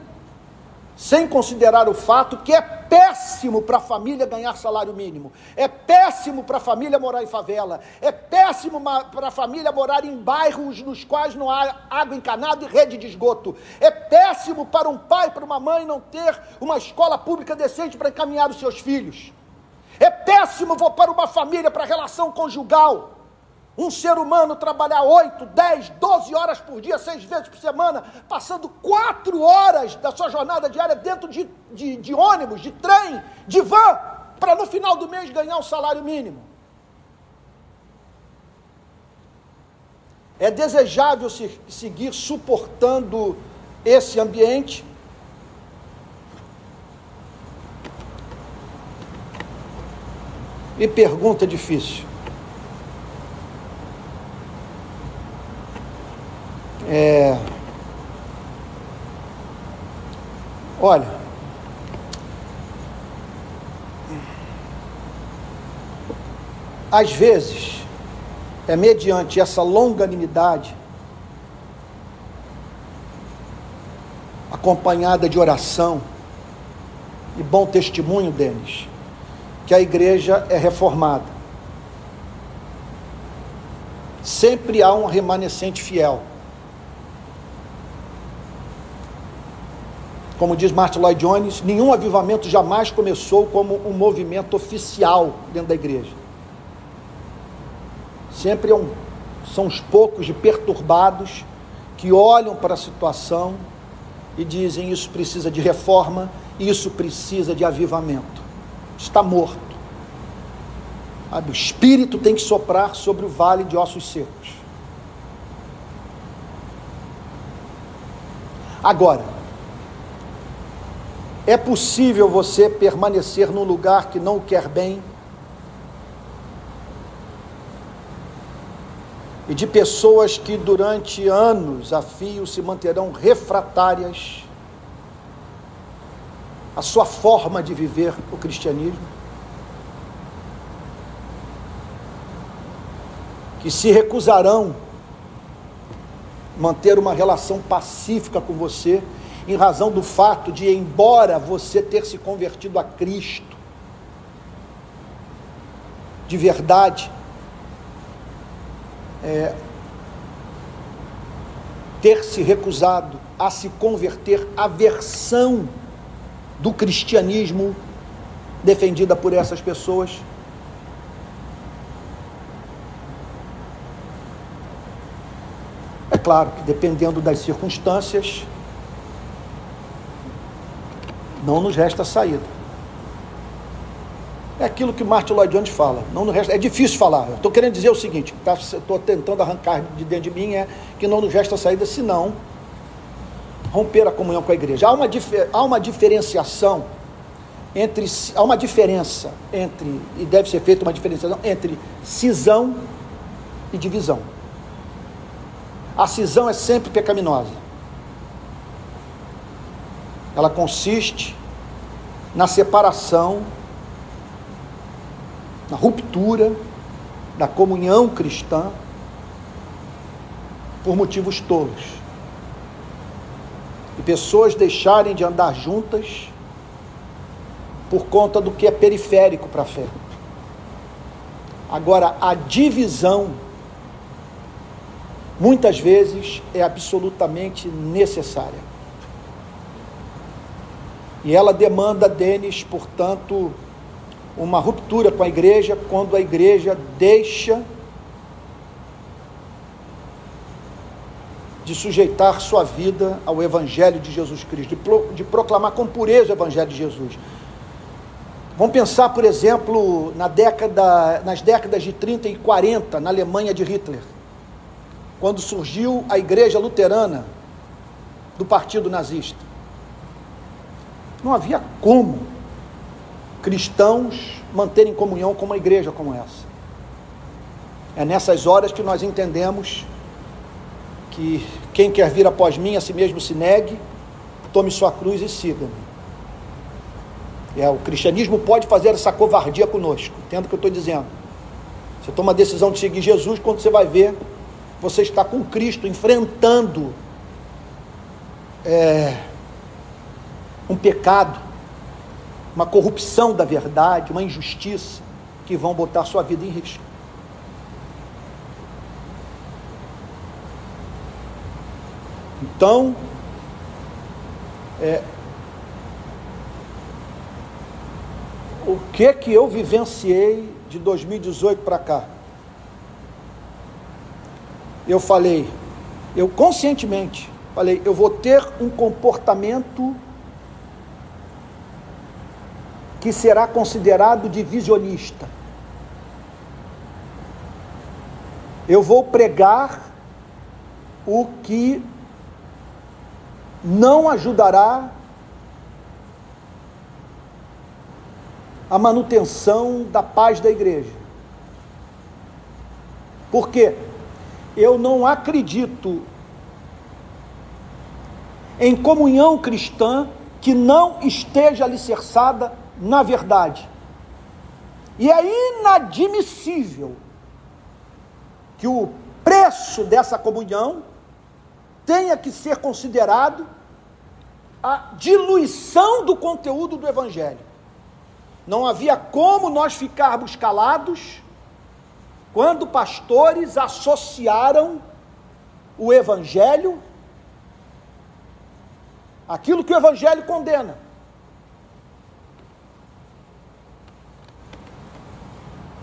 sem considerar o fato que é péssimo para a família ganhar salário mínimo, é péssimo para a família morar em favela, é péssimo para a família morar em bairros nos quais não há água encanada e rede de esgoto, é péssimo para um pai, para uma mãe não ter uma escola pública decente para encaminhar os seus filhos, é péssimo para uma família, para relação conjugal, um ser humano trabalhar 8, 10, 12 horas por dia, seis vezes por semana, passando quatro horas da sua jornada diária dentro de, de, de ônibus, de trem, de van, para no final do mês ganhar um salário mínimo. É desejável se, seguir suportando esse ambiente? E pergunta difícil. É... Olha, às vezes, é mediante essa longanimidade, acompanhada de oração e bom testemunho deles, que a igreja é reformada. Sempre há um remanescente fiel. Como diz Martin Lloyd Jones, nenhum avivamento jamais começou como um movimento oficial dentro da igreja. Sempre é um, são os poucos de perturbados que olham para a situação e dizem: Isso precisa de reforma, isso precisa de avivamento. Está morto. O espírito tem que soprar sobre o vale de ossos secos. Agora, é possível você permanecer num lugar que não quer bem? E de pessoas que durante anos a fio se manterão refratárias à sua forma de viver o cristianismo? Que se recusarão manter uma relação pacífica com você em razão do fato de, embora você ter se convertido a Cristo, de verdade, é, ter se recusado a se converter à versão do cristianismo defendida por essas pessoas. É claro que dependendo das circunstâncias, não nos resta saída. É aquilo que Martin Lloyd Jones fala. Não nos resta, é difícil falar. Estou querendo dizer o seguinte: tá, estou tentando arrancar de dentro de mim é que não nos resta saída, senão romper a comunhão com a igreja. Há uma, há uma diferenciação entre há uma diferença entre e deve ser feita uma diferenciação entre cisão e divisão. A cisão é sempre pecaminosa ela consiste na separação, na ruptura da comunhão cristã por motivos tolos. E pessoas deixarem de andar juntas por conta do que é periférico para a fé. Agora, a divisão, muitas vezes, é absolutamente necessária. E ela demanda deles, portanto, uma ruptura com a igreja quando a igreja deixa de sujeitar sua vida ao Evangelho de Jesus Cristo, de, de proclamar com pureza o Evangelho de Jesus. Vamos pensar, por exemplo, na década, nas décadas de 30 e 40, na Alemanha de Hitler, quando surgiu a igreja luterana do partido nazista. Não havia como cristãos manterem comunhão com uma igreja como essa. É nessas horas que nós entendemos que quem quer vir após mim, a si mesmo se negue, tome sua cruz e siga-me. É, o cristianismo pode fazer essa covardia conosco, entenda o que eu estou dizendo. Você toma a decisão de seguir Jesus, quando você vai ver, você está com Cristo enfrentando é, um pecado, uma corrupção da verdade, uma injustiça que vão botar sua vida em risco. Então, é, o que que eu vivenciei de 2018 para cá? Eu falei, eu conscientemente falei, eu vou ter um comportamento que será considerado divisionista. Eu vou pregar o que não ajudará a manutenção da paz da igreja. Porque eu não acredito em comunhão cristã que não esteja alicerçada na verdade. E é inadmissível que o preço dessa comunhão tenha que ser considerado a diluição do conteúdo do Evangelho. Não havia como nós ficarmos calados quando pastores associaram o Evangelho aquilo que o Evangelho condena.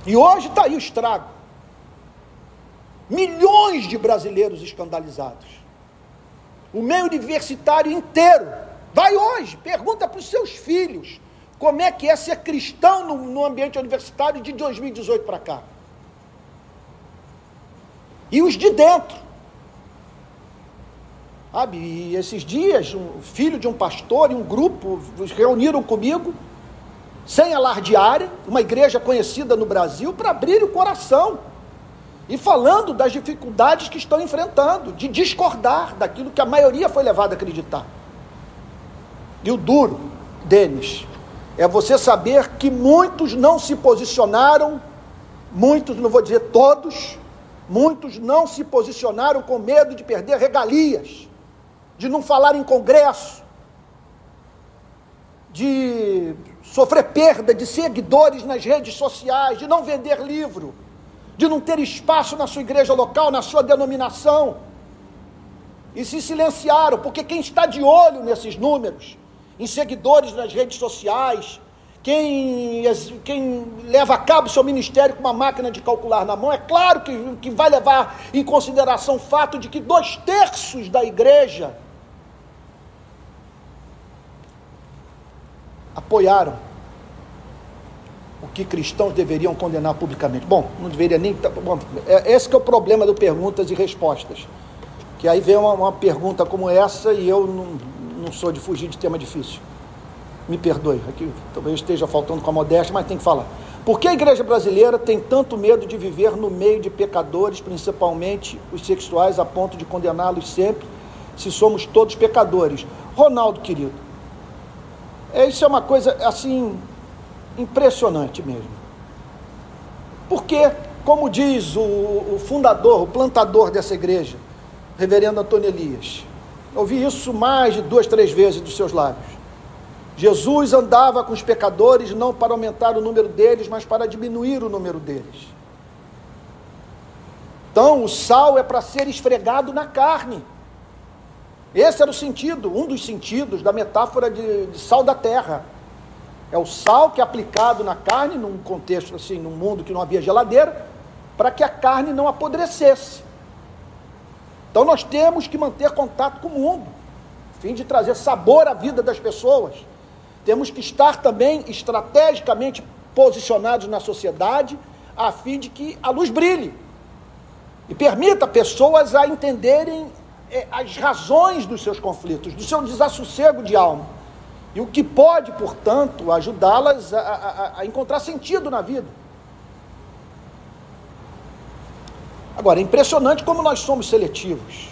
E hoje está aí o estrago. Milhões de brasileiros escandalizados. O meio universitário inteiro. Vai hoje, pergunta para os seus filhos como é que é ser cristão no, no ambiente universitário de 2018 para cá. E os de dentro. Sabe, e esses dias, um filho de um pastor e um grupo reuniram comigo sem alardearem, uma igreja conhecida no Brasil, para abrir o coração e falando das dificuldades que estão enfrentando, de discordar daquilo que a maioria foi levada a acreditar. E o duro deles é você saber que muitos não se posicionaram, muitos, não vou dizer todos, muitos não se posicionaram com medo de perder regalias, de não falar em congresso, de sofrer perda de seguidores nas redes sociais, de não vender livro, de não ter espaço na sua igreja local, na sua denominação. E se silenciaram, porque quem está de olho nesses números, em seguidores nas redes sociais, quem, quem leva a cabo seu ministério com uma máquina de calcular na mão, é claro que, que vai levar em consideração o fato de que dois terços da igreja apoiaram o que cristãos deveriam condenar publicamente. Bom, não deveria nem. Bom, é, esse é o problema do perguntas e respostas. Que aí vem uma, uma pergunta como essa e eu não, não sou de fugir de tema difícil. Me perdoe, aqui talvez esteja faltando com a modéstia, mas tem que falar. Por que a igreja brasileira tem tanto medo de viver no meio de pecadores, principalmente os sexuais, a ponto de condená-los sempre, se somos todos pecadores? Ronaldo, querido, é, isso é uma coisa assim impressionante mesmo. Porque, como diz o, o fundador, o plantador dessa igreja, reverendo Antônio Elias, ouvi isso mais de duas, três vezes dos seus lábios. Jesus andava com os pecadores não para aumentar o número deles, mas para diminuir o número deles. Então, o sal é para ser esfregado na carne. Esse era o sentido, um dos sentidos da metáfora de, de, sal da terra. É o sal que é aplicado na carne, num contexto assim, num mundo que não havia geladeira, para que a carne não apodrecesse. Então nós temos que manter contato com o mundo, a fim de trazer sabor à vida das pessoas. Temos que estar também estrategicamente posicionados na sociedade, a fim de que a luz brilhe e permita pessoas a entenderem as razões dos seus conflitos, do seu desassossego de alma. E o que pode, portanto, ajudá-las a, a, a encontrar sentido na vida. Agora, é impressionante como nós somos seletivos.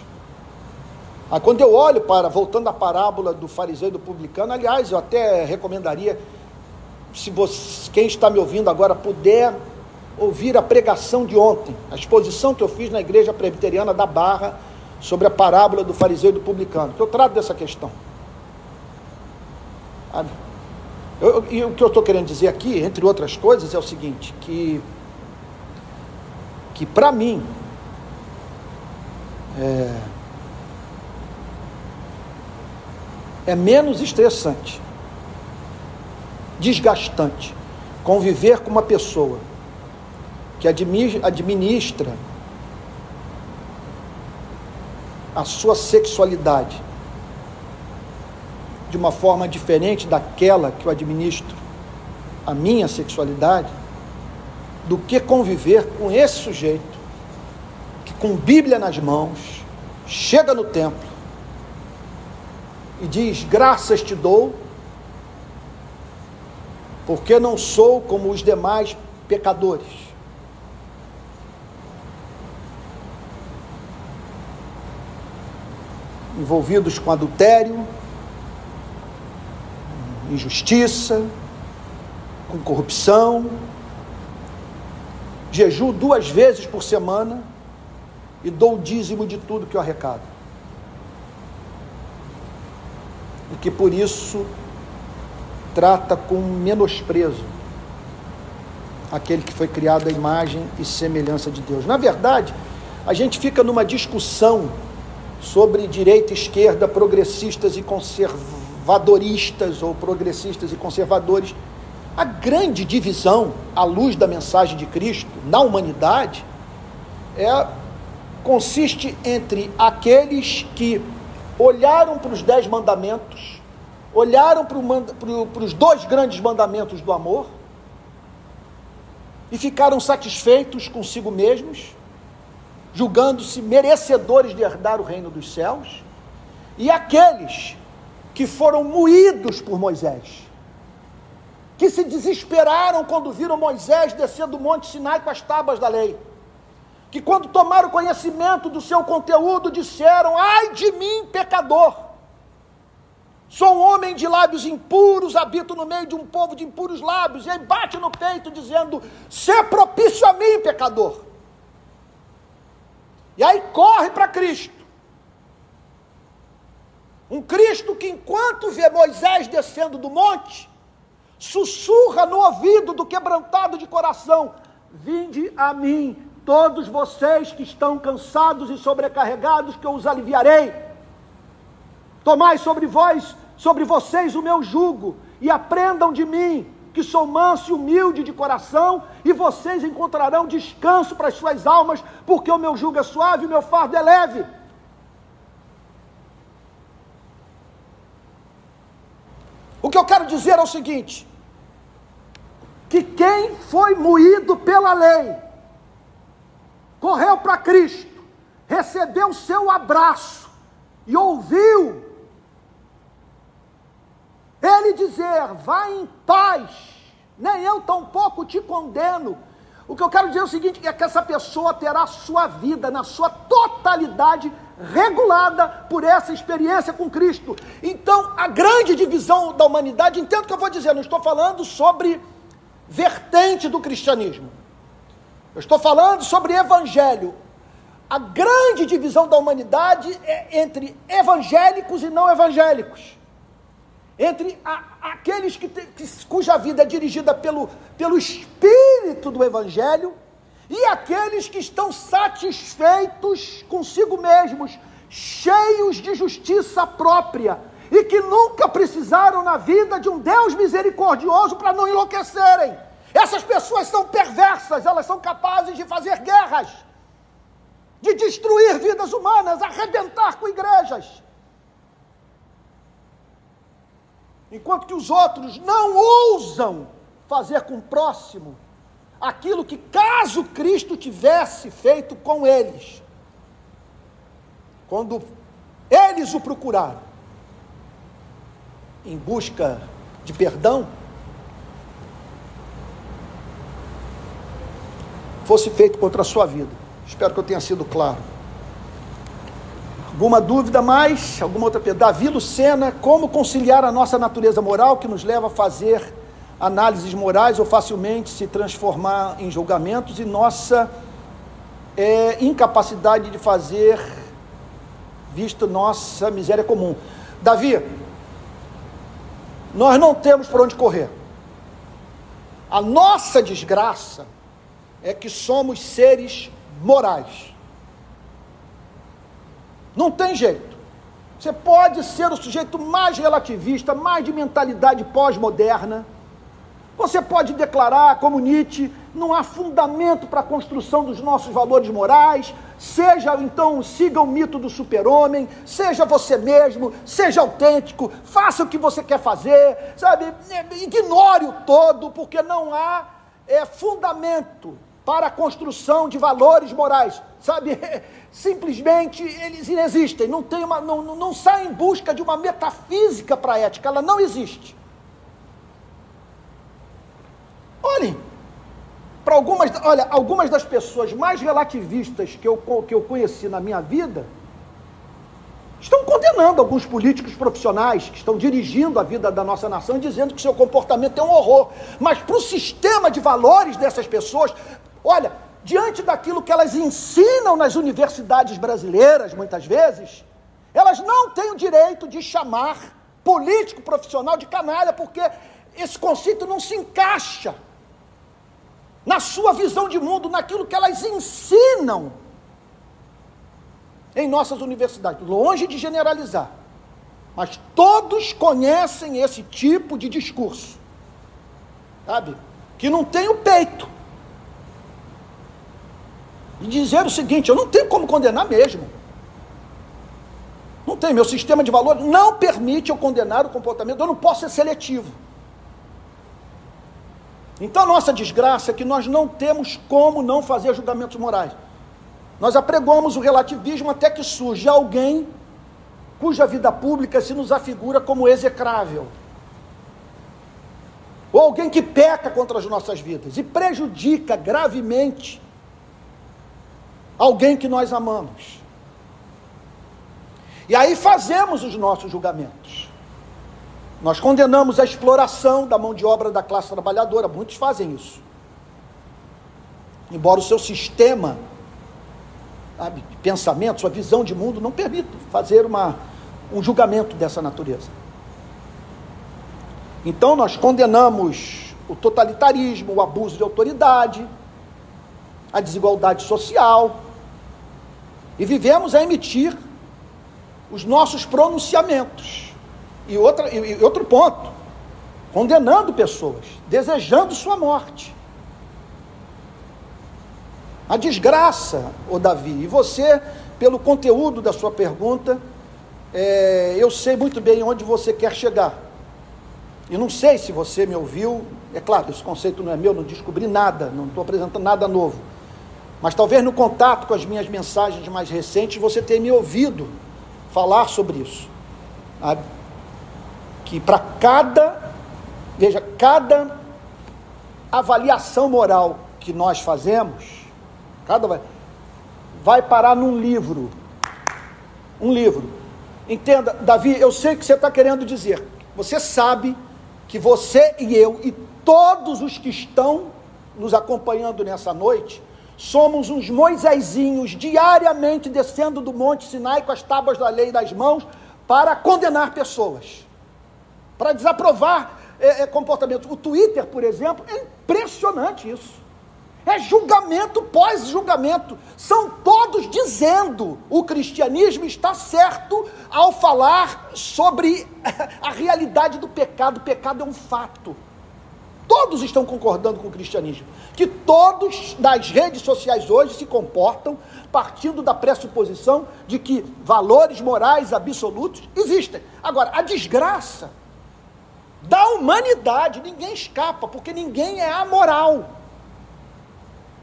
Ah, quando eu olho para, voltando à parábola do fariseu e do publicano, aliás, eu até recomendaria, se você, quem está me ouvindo agora puder ouvir a pregação de ontem, a exposição que eu fiz na igreja presbiteriana da Barra, sobre a parábola do fariseu e do publicano, que eu trato dessa questão. Eu, e o que eu estou querendo dizer aqui, entre outras coisas, é o seguinte, que, que para mim, é, é menos estressante, desgastante, conviver com uma pessoa que administra a sua sexualidade de uma forma diferente daquela que eu administro a minha sexualidade, do que conviver com esse sujeito que, com Bíblia nas mãos, chega no templo e diz: Graças te dou, porque não sou como os demais pecadores envolvidos com adultério, injustiça, com corrupção, jejuo duas vezes por semana e dou o dízimo de tudo que eu arrecado. E que por isso trata com menosprezo aquele que foi criado à imagem e semelhança de Deus. Na verdade, a gente fica numa discussão sobre direita esquerda, progressistas e conservadoristas, ou progressistas e conservadores. A grande divisão, à luz da mensagem de Cristo, na humanidade, é, consiste entre aqueles que olharam para os dez mandamentos, olharam para, o, para os dois grandes mandamentos do amor e ficaram satisfeitos consigo mesmos, julgando-se merecedores de herdar o reino dos céus, e aqueles que foram moídos por Moisés que se desesperaram quando viram Moisés descer do Monte Sinai com as tábuas da lei. Que quando tomaram conhecimento do seu conteúdo disseram: Ai de mim, pecador! Sou um homem de lábios impuros, habito no meio de um povo de impuros lábios, e aí bate no peito dizendo: Sê propício a mim, pecador. E aí corre para Cristo. Um Cristo que, enquanto vê Moisés descendo do monte, sussurra no ouvido do quebrantado de coração: Vinde a mim, todos vocês que estão cansados e sobrecarregados, que eu os aliviarei. Tomai sobre vós, sobre vocês o meu jugo, e aprendam de mim, que sou manso e humilde de coração, e vocês encontrarão descanso para as suas almas, porque o meu jugo é suave e o meu fardo é leve. O que eu quero dizer é o seguinte: que quem foi moído pela lei, correu para Cristo, recebeu seu abraço e ouviu ele dizer: Vá em paz, nem eu tampouco te condeno. O que eu quero dizer é o seguinte: é que essa pessoa terá sua vida na sua totalidade regulada por essa experiência com Cristo. Então, a grande divisão da humanidade, entendo o que eu vou dizer, não estou falando sobre vertente do cristianismo. Eu estou falando sobre evangelho. A grande divisão da humanidade é entre evangélicos e não evangélicos. Entre a, aqueles que, que, cuja vida é dirigida pelo, pelo espírito do evangelho e aqueles que estão satisfeitos consigo mesmos, cheios de justiça própria e que nunca precisaram na vida de um Deus misericordioso para não enlouquecerem. Essas pessoas são perversas, elas são capazes de fazer guerras, de destruir vidas humanas, arrebentar com igrejas. Enquanto que os outros não ousam fazer com o próximo aquilo que, caso Cristo tivesse feito com eles, quando eles o procuraram, em busca de perdão, fosse feito contra a sua vida. Espero que eu tenha sido claro. Alguma dúvida mais? Alguma outra pergunta? Davi Lucena, como conciliar a nossa natureza moral que nos leva a fazer análises morais ou facilmente se transformar em julgamentos e nossa é, incapacidade de fazer, visto nossa miséria comum. Davi, nós não temos por onde correr. A nossa desgraça é que somos seres morais. Não tem jeito. Você pode ser o sujeito mais relativista, mais de mentalidade pós-moderna você pode declarar, como Nietzsche, não há fundamento para a construção dos nossos valores morais, seja então, siga o mito do super-homem, seja você mesmo, seja autêntico, faça o que você quer fazer, sabe? Ignore o todo, porque não há é, fundamento para a construção de valores morais, sabe? [LAUGHS] Simplesmente eles inexistem, não, tem uma, não, não sai em busca de uma metafísica para a ética, ela não existe. Olhem, para algumas, olha, algumas das pessoas mais relativistas que eu, que eu conheci na minha vida estão condenando alguns políticos profissionais que estão dirigindo a vida da nossa nação, dizendo que seu comportamento é um horror. Mas para o sistema de valores dessas pessoas, olha, diante daquilo que elas ensinam nas universidades brasileiras, muitas vezes, elas não têm o direito de chamar político profissional de canalha, porque esse conceito não se encaixa na sua visão de mundo, naquilo que elas ensinam. em nossas universidades, longe de generalizar, mas todos conhecem esse tipo de discurso, sabe? Que não tem o peito. E dizer o seguinte: eu não tenho como condenar mesmo. Não tem, meu sistema de valores não permite eu condenar o comportamento, eu não posso ser seletivo. Então a nossa desgraça é que nós não temos como não fazer julgamentos morais. Nós apregamos o relativismo até que surge alguém cuja vida pública se nos afigura como execrável. Ou alguém que peca contra as nossas vidas e prejudica gravemente alguém que nós amamos. E aí fazemos os nossos julgamentos. Nós condenamos a exploração da mão de obra da classe trabalhadora, muitos fazem isso. Embora o seu sistema sabe, de pensamento, sua visão de mundo não permita fazer uma, um julgamento dessa natureza. Então nós condenamos o totalitarismo, o abuso de autoridade, a desigualdade social, e vivemos a emitir os nossos pronunciamentos. E, outra, e outro ponto, condenando pessoas, desejando sua morte. A desgraça, o Davi, e você, pelo conteúdo da sua pergunta, é, eu sei muito bem onde você quer chegar. E não sei se você me ouviu, é claro, esse conceito não é meu, não descobri nada, não estou apresentando nada novo. Mas talvez no contato com as minhas mensagens mais recentes você tenha me ouvido falar sobre isso. Sabe? Que para cada, veja, cada avaliação moral que nós fazemos, cada vai parar num livro. Um livro. Entenda, Davi, eu sei o que você está querendo dizer. Você sabe que você e eu e todos os que estão nos acompanhando nessa noite somos uns Moisésinhos diariamente descendo do Monte Sinai com as tábuas da lei nas mãos para condenar pessoas, para desaprovar é, é, comportamentos. O Twitter, por exemplo, é impressionante isso. É julgamento pós-julgamento. São todos dizendo o cristianismo está certo ao falar sobre [LAUGHS] a realidade do pecado. O pecado é um fato. Todos estão concordando com o cristianismo. Que todos das redes sociais hoje se comportam partindo da pressuposição de que valores morais absolutos existem. Agora, a desgraça da humanidade, ninguém escapa, porque ninguém é amoral.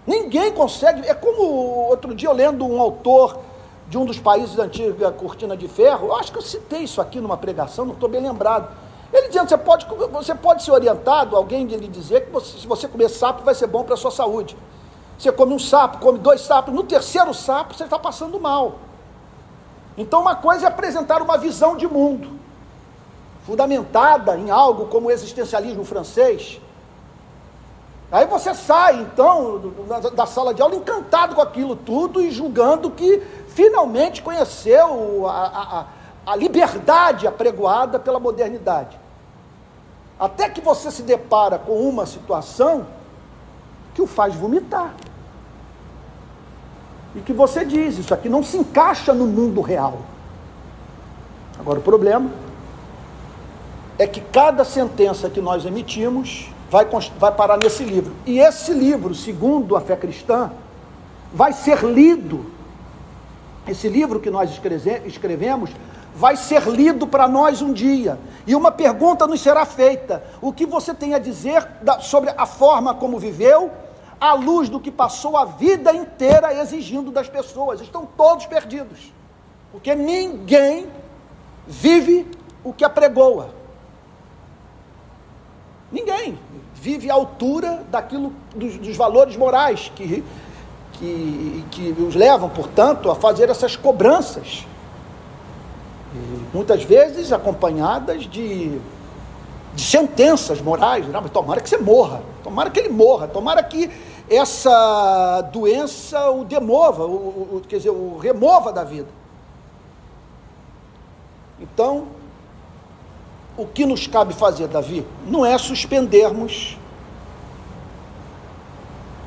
Ninguém consegue. É como outro dia eu lendo um autor de um dos países da antiga cortina de ferro, eu acho que eu citei isso aqui numa pregação, não estou bem lembrado ele dizendo, você pode, você pode ser orientado, alguém lhe dizer que você, se você comer sapo vai ser bom para a sua saúde. Você come um sapo, come dois sapos, no terceiro sapo você está passando mal. Então uma coisa é apresentar uma visão de mundo, fundamentada em algo como o existencialismo francês. Aí você sai, então, da sala de aula encantado com aquilo tudo e julgando que finalmente conheceu a, a, a liberdade apregoada pela modernidade. Até que você se depara com uma situação que o faz vomitar. E que você diz, isso aqui não se encaixa no mundo real. Agora o problema é que cada sentença que nós emitimos vai, vai parar nesse livro. E esse livro, segundo a fé cristã, vai ser lido. Esse livro que nós escrevemos vai ser lido para nós um dia. E uma pergunta nos será feita: o que você tem a dizer sobre a forma como viveu, à luz do que passou a vida inteira exigindo das pessoas? Estão todos perdidos, porque ninguém vive o que apregoa. Ninguém vive à altura daquilo dos, dos valores morais que, que, que os levam, portanto, a fazer essas cobranças muitas vezes acompanhadas de, de sentenças morais. Não, mas tomara que você morra, tomara que ele morra, tomara que essa doença o demova, o, o, quer dizer, o remova da vida. Então, o que nos cabe fazer, Davi, não é suspendermos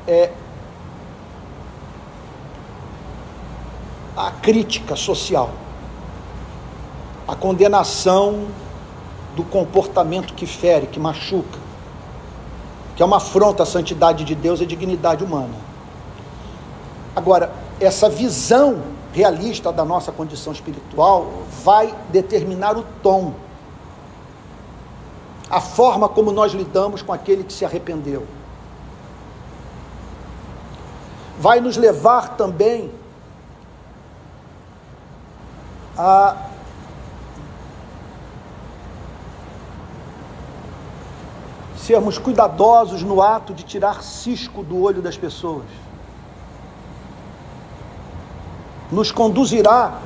é, a crítica social, a condenação do comportamento que fere, que machuca, que é uma afronta à santidade de Deus e à dignidade humana. Agora, essa visão realista da nossa condição espiritual vai determinar o tom, a forma como nós lidamos com aquele que se arrependeu. Vai nos levar também a sermos cuidadosos no ato de tirar cisco do olho das pessoas. Nos conduzirá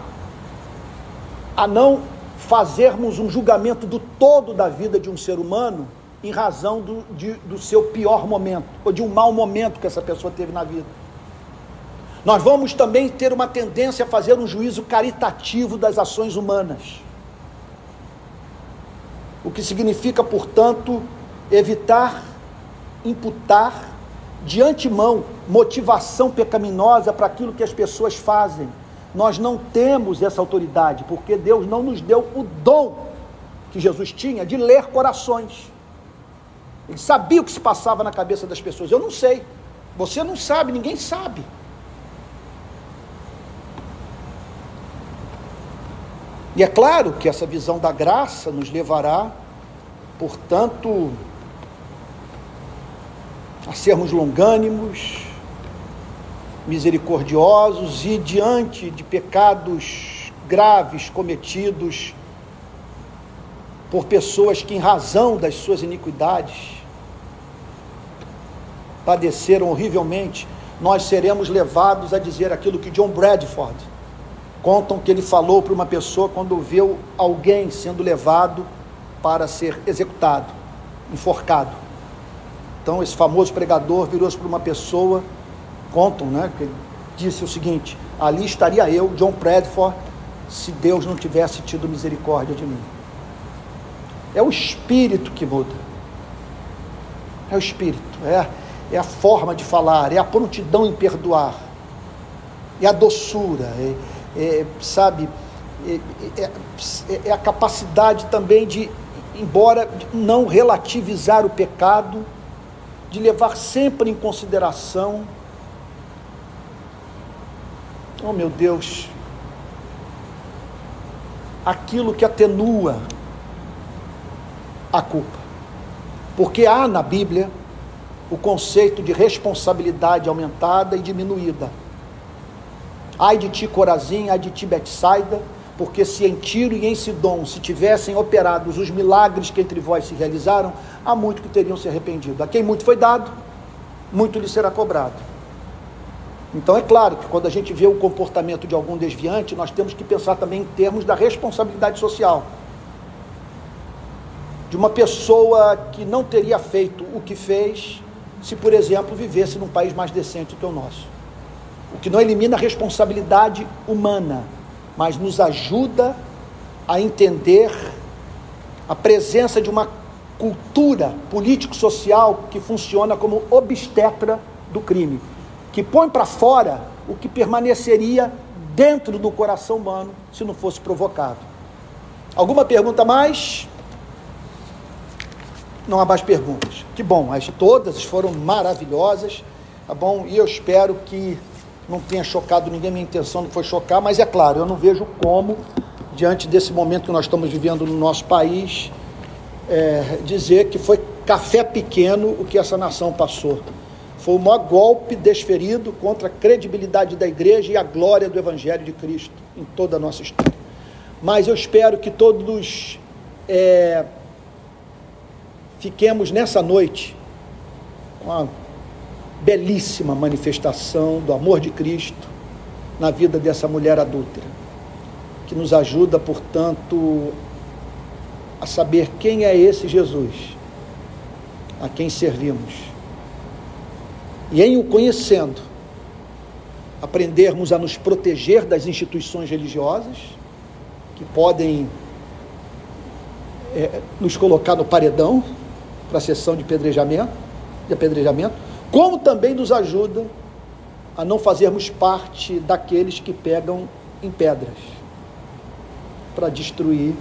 a não fazermos um julgamento do todo da vida de um ser humano em razão do, de, do seu pior momento, ou de um mau momento que essa pessoa teve na vida. Nós vamos também ter uma tendência a fazer um juízo caritativo das ações humanas. O que significa, portanto, evitar imputar de antemão motivação pecaminosa para aquilo que as pessoas fazem. Nós não temos essa autoridade, porque Deus não nos deu o dom que Jesus tinha de ler corações. Ele sabia o que se passava na cabeça das pessoas. Eu não sei. Você não sabe, ninguém sabe. E é claro que essa visão da graça nos levará, portanto, a sermos longânimos, misericordiosos e diante de pecados graves cometidos por pessoas que, em razão das suas iniquidades, padeceram horrivelmente, nós seremos levados a dizer aquilo que John Bradford contam que ele falou para uma pessoa quando viu alguém sendo levado para ser executado, enforcado. Então, esse famoso pregador virou-se para uma pessoa, contam, né? Que disse o seguinte: ali estaria eu, John Bradford, se Deus não tivesse tido misericórdia de mim. É o espírito que muda. É o espírito, é, é a forma de falar, é a prontidão em perdoar, é a doçura, é, é sabe, é, é, é a capacidade também de, embora não relativizar o pecado, de levar sempre em consideração, oh meu Deus, aquilo que atenua a culpa. Porque há na Bíblia o conceito de responsabilidade aumentada e diminuída. Ai de ti, Corazim, ai de ti, Betsaida, porque se em Tiro e em Sidom se tivessem operados os milagres que entre vós se realizaram, há muito que teriam se arrependido. A quem muito foi dado, muito lhe será cobrado. Então é claro que quando a gente vê o comportamento de algum desviante, nós temos que pensar também em termos da responsabilidade social. De uma pessoa que não teria feito o que fez se, por exemplo, vivesse num país mais decente do que o nosso. O que não elimina a responsabilidade humana, mas nos ajuda a entender a presença de uma cultura político-social que funciona como obstetra do crime, que põe para fora o que permaneceria dentro do coração humano se não fosse provocado. Alguma pergunta mais? Não há mais perguntas. Que bom, as todas foram maravilhosas, tá bom? E eu espero que não tenha chocado ninguém, minha intenção não foi chocar, mas é claro, eu não vejo como, diante desse momento que nós estamos vivendo no nosso país, é, dizer que foi café pequeno o que essa nação passou. Foi o maior golpe desferido contra a credibilidade da igreja e a glória do Evangelho de Cristo em toda a nossa história. Mas eu espero que todos é, fiquemos nessa noite com a belíssima manifestação do amor de Cristo na vida dessa mulher adúltera, que nos ajuda, portanto, a saber quem é esse Jesus, a quem servimos. E em o conhecendo, aprendermos a nos proteger das instituições religiosas, que podem é, nos colocar no paredão para a sessão de apedrejamento, de apedrejamento como também nos ajuda a não fazermos parte daqueles que pegam em pedras para destruir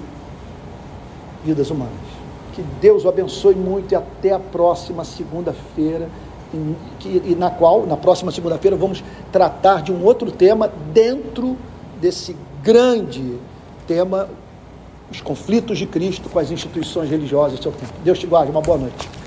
vidas humanas. Que Deus o abençoe muito e até a próxima segunda-feira, e na qual, na próxima segunda-feira, vamos tratar de um outro tema dentro desse grande tema, os conflitos de Cristo com as instituições religiosas do seu tempo. Deus te guarde, uma boa noite.